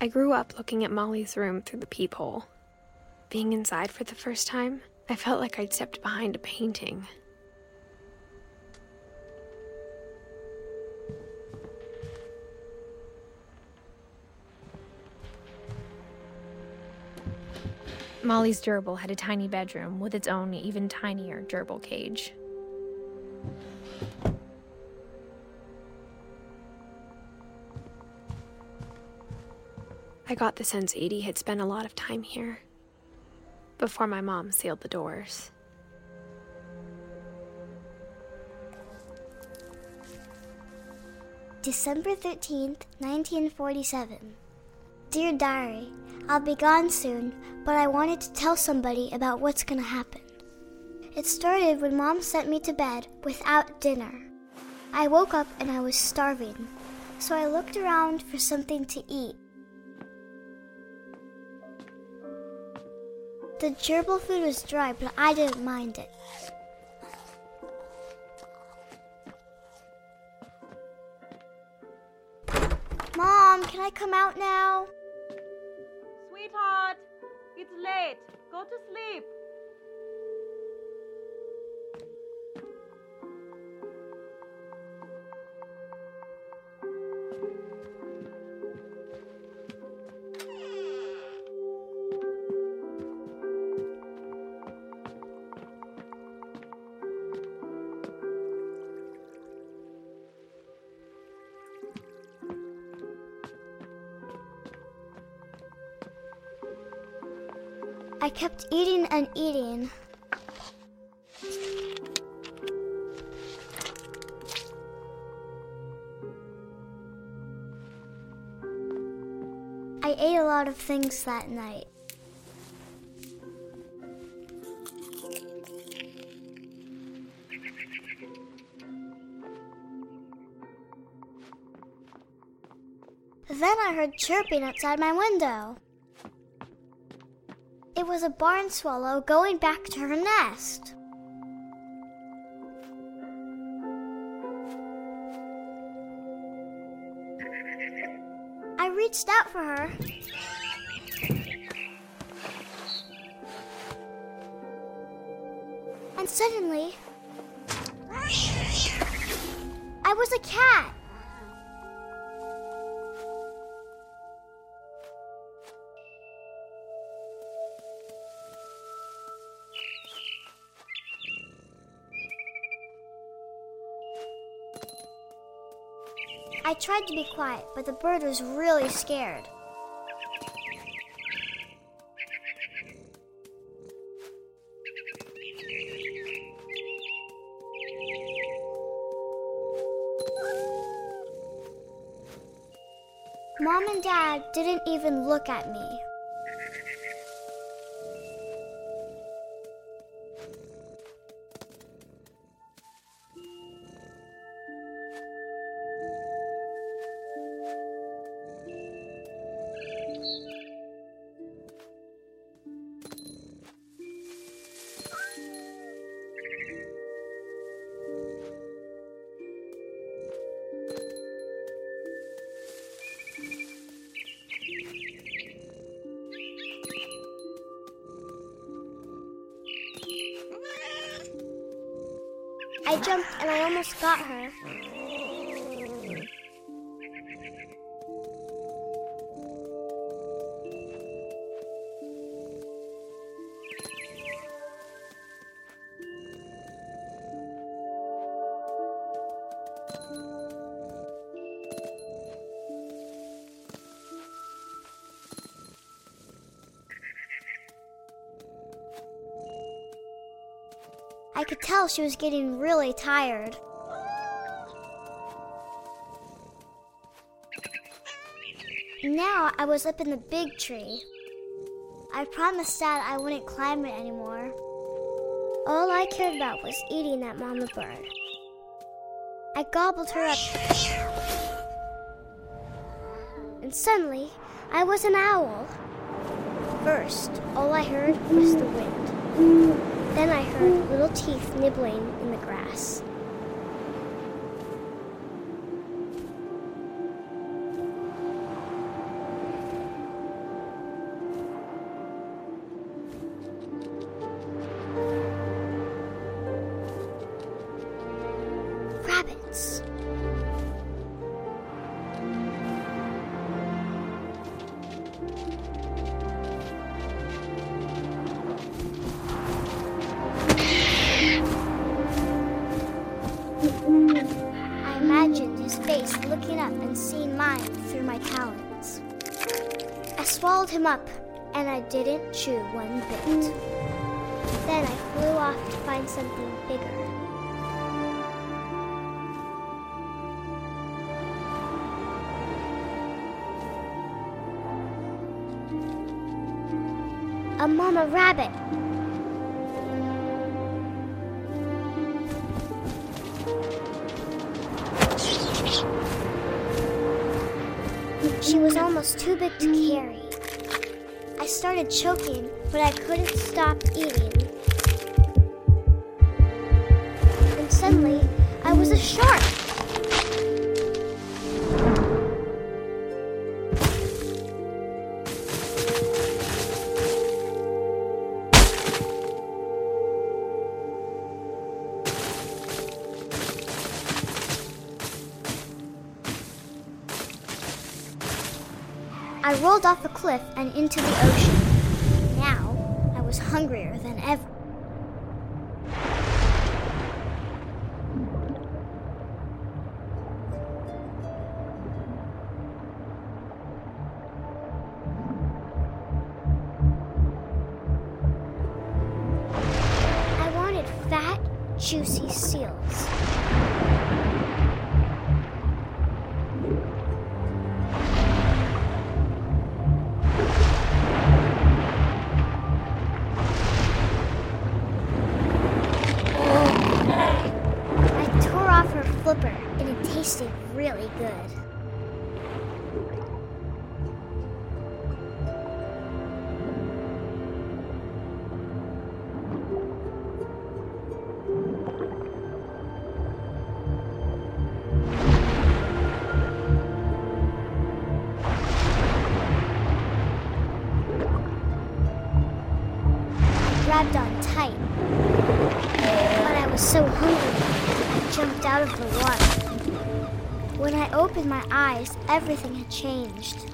I grew up looking at Molly's room through the peephole. Being inside for the first time, I felt like I'd stepped behind a painting. Molly's gerbil had a tiny bedroom with its own even tinier gerbil cage. I got the sense Edie had spent a lot of time here before my mom sealed the doors. December 13th, 1947. Dear Diary, I'll be gone soon, but I wanted to tell somebody about what's gonna happen. It started when Mom sent me to bed without dinner. I woke up and I was starving, so I looked around for something to eat. The gerbil food was dry, but I didn't mind it. Mom, can I come out now? Sweetheart, it's late. Go to sleep. I kept eating and eating. I ate a lot of things that night. Then I heard chirping outside my window. Was a barn swallow going back to her nest. I reached out for her. And suddenly, I was a cat. I tried to be quiet, but the bird was really scared. Mom and Dad didn't even look at me. I jumped and I almost got her. I could tell she was getting really tired. Now I was up in the big tree. I promised Dad I wouldn't climb it anymore. All I cared about was eating that mama bird. I gobbled her up. And suddenly, I was an owl. First, all I heard was the wind. Then I heard little teeth nibbling in the grass. Seen mine through my talons. I swallowed him up, and I didn't chew one bit. Then I flew off to find something bigger. A mama rabbit. She was almost too big to carry. I started choking, but I couldn't stop eating. And suddenly, I was a shark. I rolled off a cliff and into the ocean. Now, I was hungrier than ever. I wanted fat, juicy seals. Flipper, and it tasted really good. Grabbed on tight, but I was so hungry, out of the water. When I opened my eyes, everything had changed.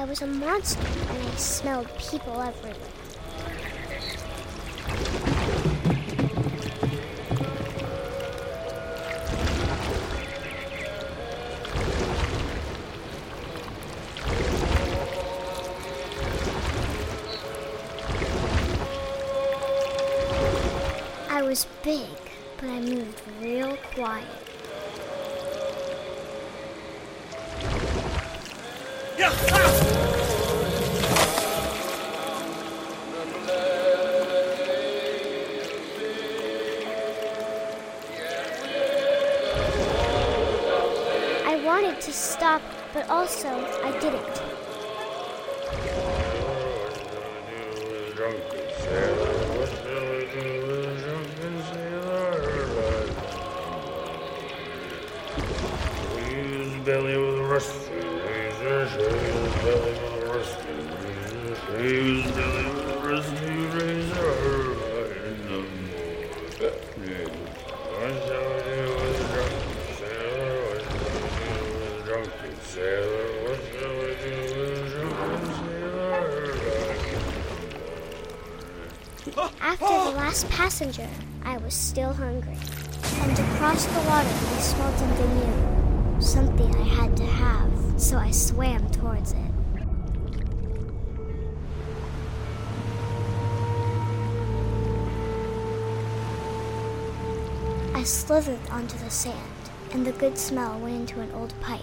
I was a monster and I smelled people everywhere. I was big, but I moved real quiet. I wanted to stop, but also I didn't. Last passenger, I was still hungry. And across the water, I smelled something new. Something I had to have, so I swam towards it. I slithered onto the sand, and the good smell went into an old pipe.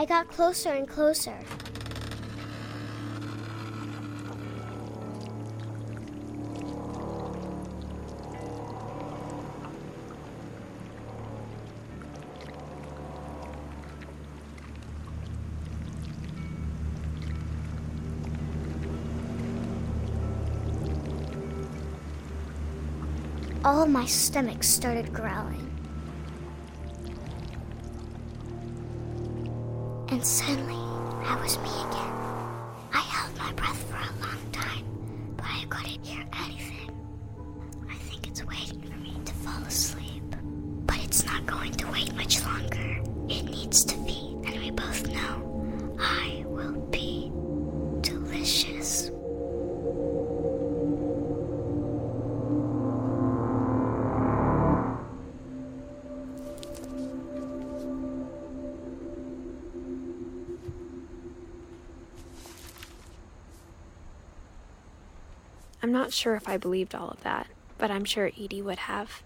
I got closer and closer. All my stomach started growling. And suddenly, I was me again. I'm not sure if I believed all of that, but I'm sure Edie would have.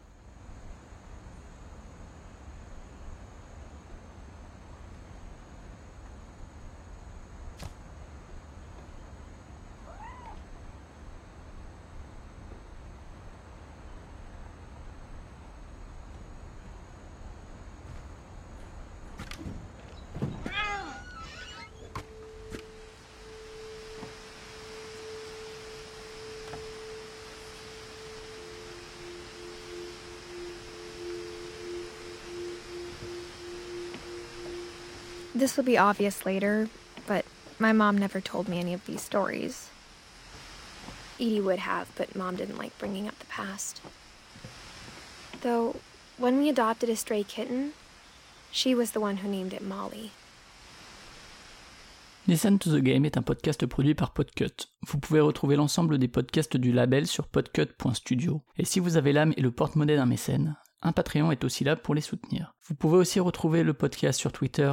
This will be obvious later, but my mom never told me any of these stories. Edie would have, but mom didn't like bringing up the past. Though, when we adopted a stray kitten, she was the one who named it Molly. Listen to the Game est un podcast produit par Podcut. Vous pouvez retrouver l'ensemble des podcasts du label sur podcut.studio. Et si vous avez l'âme et le porte-monnaie d'un mécène, un Patreon est aussi là pour les soutenir. Vous pouvez aussi retrouver le podcast sur Twitter